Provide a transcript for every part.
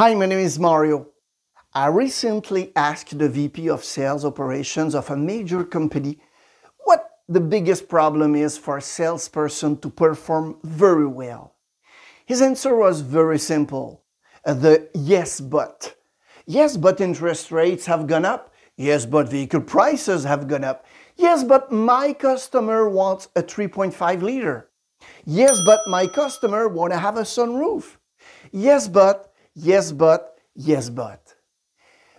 Hi, my name is Mario. I recently asked the VP of Sales Operations of a major company what the biggest problem is for a salesperson to perform very well. His answer was very simple uh, the yes, but. Yes, but interest rates have gone up. Yes, but vehicle prices have gone up. Yes, but my customer wants a 3.5 liter. Yes, but my customer want to have a sunroof. Yes, but, yes, but, yes, but.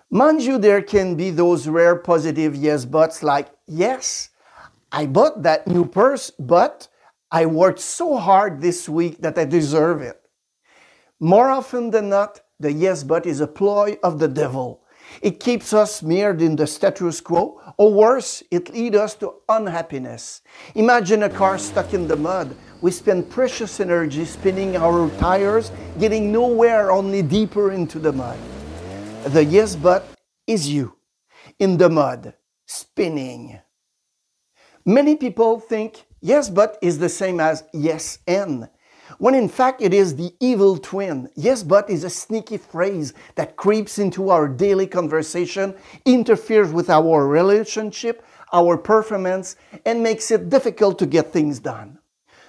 Mind you, there can be those rare positive yes buts like, yes, I bought that new purse, but I worked so hard this week that I deserve it. More often than not, the yes but is a ploy of the devil. It keeps us mired in the status quo, or worse, it leads us to unhappiness. Imagine a car stuck in the mud. We spend precious energy spinning our tires, getting nowhere, only deeper into the mud. The yes but is you in the mud, spinning. Many people think yes but is the same as yes and, when in fact it is the evil twin. Yes but is a sneaky phrase that creeps into our daily conversation, interferes with our relationship, our performance, and makes it difficult to get things done.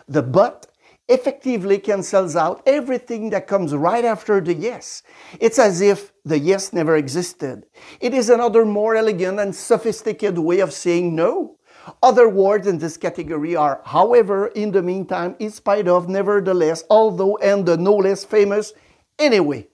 The but effectively cancels out everything that comes right after the yes. It's as if the yes never existed. It is another more elegant and sophisticated way of saying no. Other words in this category are however, in the meantime, in spite of, nevertheless, although, and the no less famous anyway.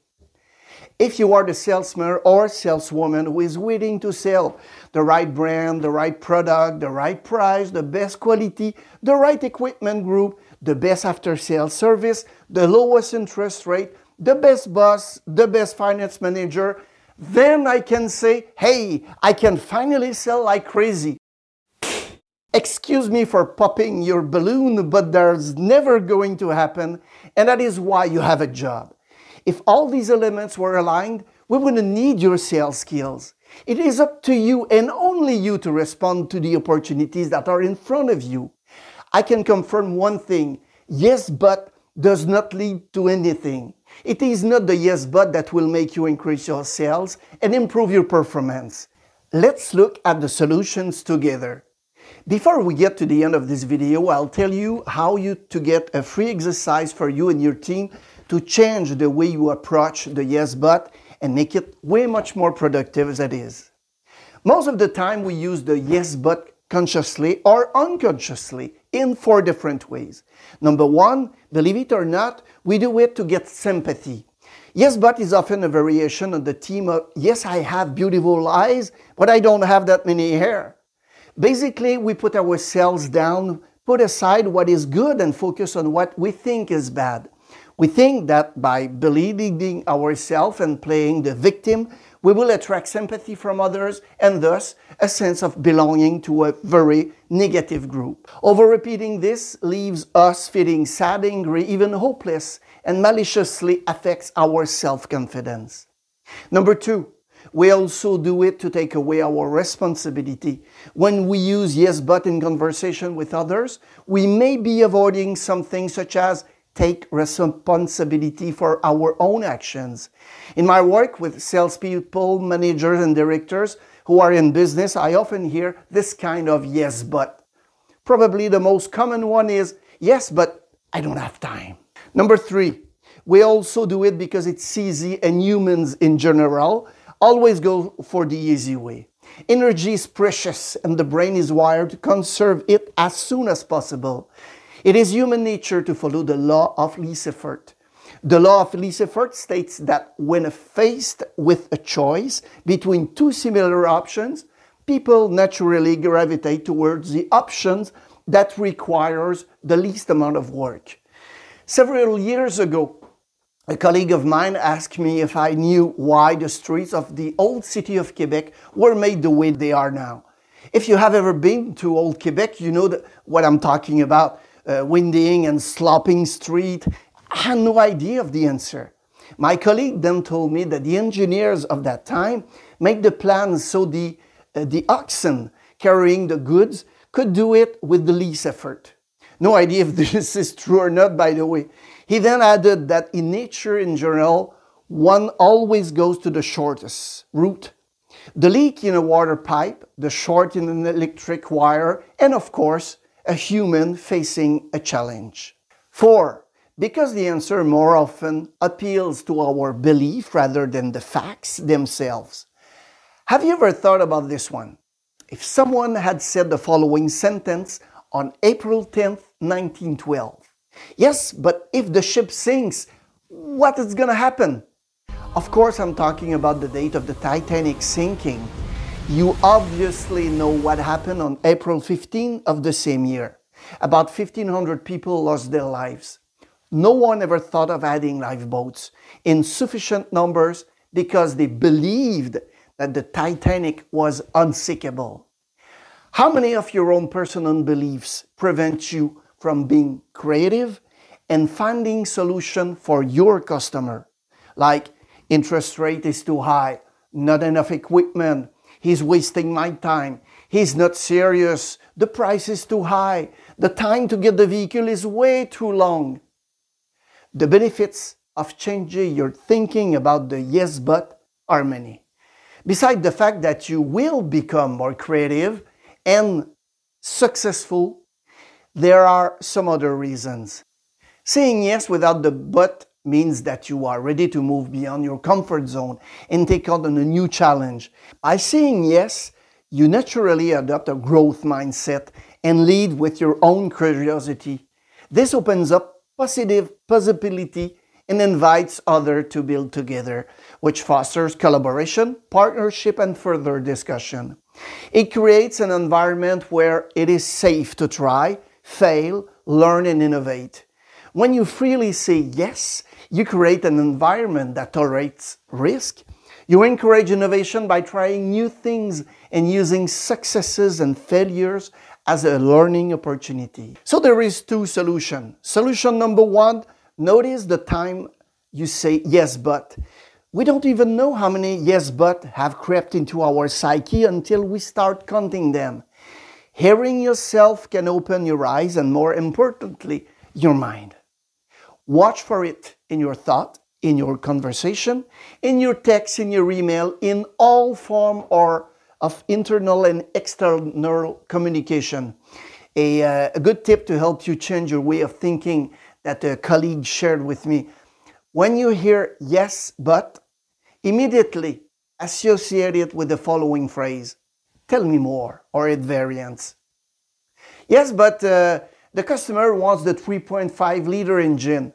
If you are the salesman or saleswoman who is willing to sell the right brand, the right product, the right price, the best quality, the right equipment group, the best after sales service, the lowest interest rate, the best boss, the best finance manager, then I can say, hey, I can finally sell like crazy. Excuse me for popping your balloon, but there's never going to happen, and that is why you have a job. If all these elements were aligned, we wouldn't need your sales skills. It is up to you and only you to respond to the opportunities that are in front of you. I can confirm one thing yes, but does not lead to anything. It is not the yes, but that will make you increase your sales and improve your performance. Let's look at the solutions together. Before we get to the end of this video, I'll tell you how you to get a free exercise for you and your team to change the way you approach the yes but and make it way much more productive as it is. Most of the time we use the yes but consciously or unconsciously in four different ways. Number one, believe it or not, we do it to get sympathy. Yes, but is often a variation on the theme of, yes, I have beautiful eyes, but I don't have that many hair. Basically, we put ourselves down, put aside what is good, and focus on what we think is bad. We think that by believing ourselves and playing the victim, we will attract sympathy from others and thus a sense of belonging to a very negative group. Over repeating this leaves us feeling sad, angry, even hopeless, and maliciously affects our self confidence. Number two, we also do it to take away our responsibility. When we use yes but in conversation with others, we may be avoiding something such as take responsibility for our own actions. In my work with salespeople, managers, and directors who are in business, I often hear this kind of yes, but. Probably the most common one is yes, but I don't have time. Number three, we also do it because it's easy and humans in general always go for the easy way. Energy is precious and the brain is wired to conserve it as soon as possible. It is human nature to follow the law of least effort. The law of least effort states that when faced with a choice between two similar options, people naturally gravitate towards the options that requires the least amount of work. Several years ago, a colleague of mine asked me if I knew why the streets of the old city of Quebec were made the way they are now. If you have ever been to old Quebec, you know what I'm talking about uh, winding and sloping street. I had no idea of the answer. My colleague then told me that the engineers of that time made the plans so the, uh, the oxen carrying the goods could do it with the least effort. No idea if this is true or not, by the way. He then added that in nature in general, one always goes to the shortest route. The leak in a water pipe, the short in an electric wire, and of course, a human facing a challenge. Four, because the answer more often appeals to our belief rather than the facts themselves. Have you ever thought about this one? If someone had said the following sentence on April 10th, 1912, yes, but if the ship sinks, what is going to happen? Of course, I'm talking about the date of the Titanic sinking. You obviously know what happened on April 15 of the same year. About 1,500 people lost their lives. No one ever thought of adding lifeboats in sufficient numbers because they believed that the Titanic was unsinkable. How many of your own personal beliefs prevent you from being creative and finding solution for your customer? Like interest rate is too high, not enough equipment, he's wasting my time, he's not serious, the price is too high, the time to get the vehicle is way too long. The benefits of changing your thinking about the yes but are many. Besides the fact that you will become more creative and successful, there are some other reasons. Saying yes without the but means that you are ready to move beyond your comfort zone and take on a new challenge. By saying yes, you naturally adopt a growth mindset and lead with your own curiosity. This opens up positive possibility and invites others to build together, which fosters collaboration, partnership, and further discussion. It creates an environment where it is safe to try, fail, learn, and innovate. When you freely say yes, you create an environment that tolerates risk. You encourage innovation by trying new things and using successes and failures as a learning opportunity. So there is two solution. Solution number one, notice the time you say yes but. We don't even know how many yes but have crept into our psyche until we start counting them. Hearing yourself can open your eyes and more importantly, your mind. Watch for it in your thought, in your conversation, in your text, in your email, in all form or of internal and external communication. A, uh, a good tip to help you change your way of thinking that a colleague shared with me. When you hear yes, but, immediately associate it with the following phrase Tell me more, or its variants. Yes, but uh, the customer wants the 3.5 liter engine.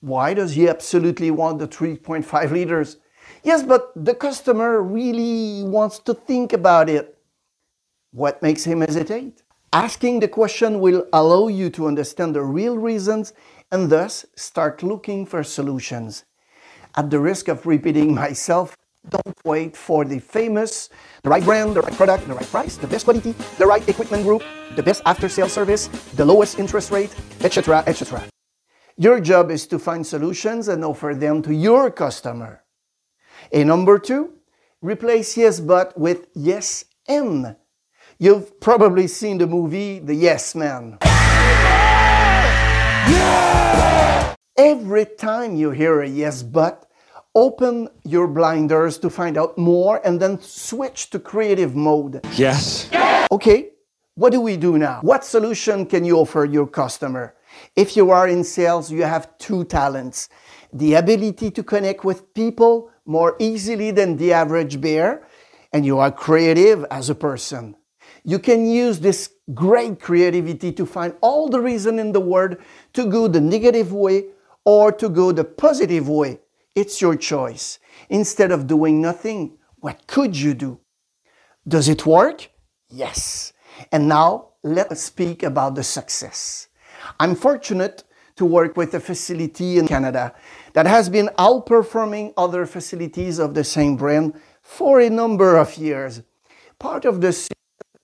Why does he absolutely want the 3.5 liters? Yes, but the customer really wants to think about it. What makes him hesitate? Asking the question will allow you to understand the real reasons and thus start looking for solutions. At the risk of repeating myself, don't wait for the famous, the right brand, the right product, the right price, the best quality, the right equipment group, the best after sales service, the lowest interest rate, etc., etc. Your job is to find solutions and offer them to your customer. A number two, replace yes but with yes and. You've probably seen the movie The Yes Man. Yeah! Every time you hear a yes but, open your blinders to find out more and then switch to creative mode. Yes. Okay, what do we do now? What solution can you offer your customer? If you are in sales, you have two talents the ability to connect with people more easily than the average bear, and you are creative as a person. You can use this great creativity to find all the reason in the world to go the negative way or to go the positive way. It's your choice. Instead of doing nothing, what could you do? Does it work? Yes. And now let us speak about the success. I'm fortunate to work with a facility in Canada that has been outperforming other facilities of the same brand for a number of years. Part of the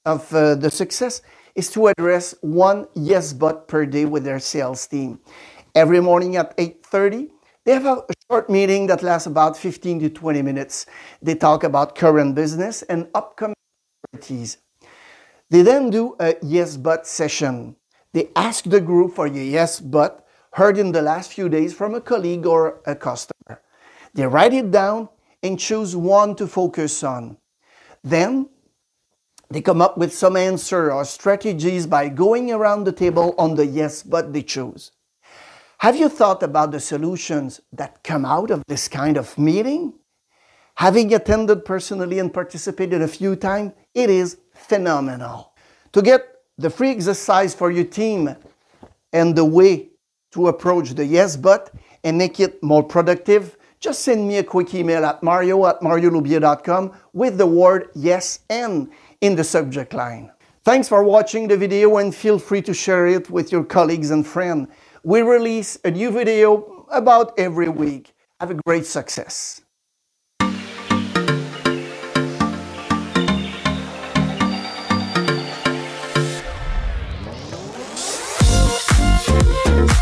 of uh, the success is to address one yes but per day with their sales team. Every morning at 8:30, they have a short meeting that lasts about 15 to 20 minutes. They talk about current business and upcoming priorities. They then do a yes but session. They ask the group for a yes but heard in the last few days from a colleague or a customer. They write it down and choose one to focus on. Then they come up with some answer or strategies by going around the table on the yes but they choose. Have you thought about the solutions that come out of this kind of meeting? Having attended personally and participated a few times, it is phenomenal. To get the free exercise for your team and the way to approach the yes but and make it more productive, just send me a quick email at mario at mariolubier.com with the word yes and in the subject line. Thanks for watching the video and feel free to share it with your colleagues and friends. We release a new video about every week. Have a great success. Thank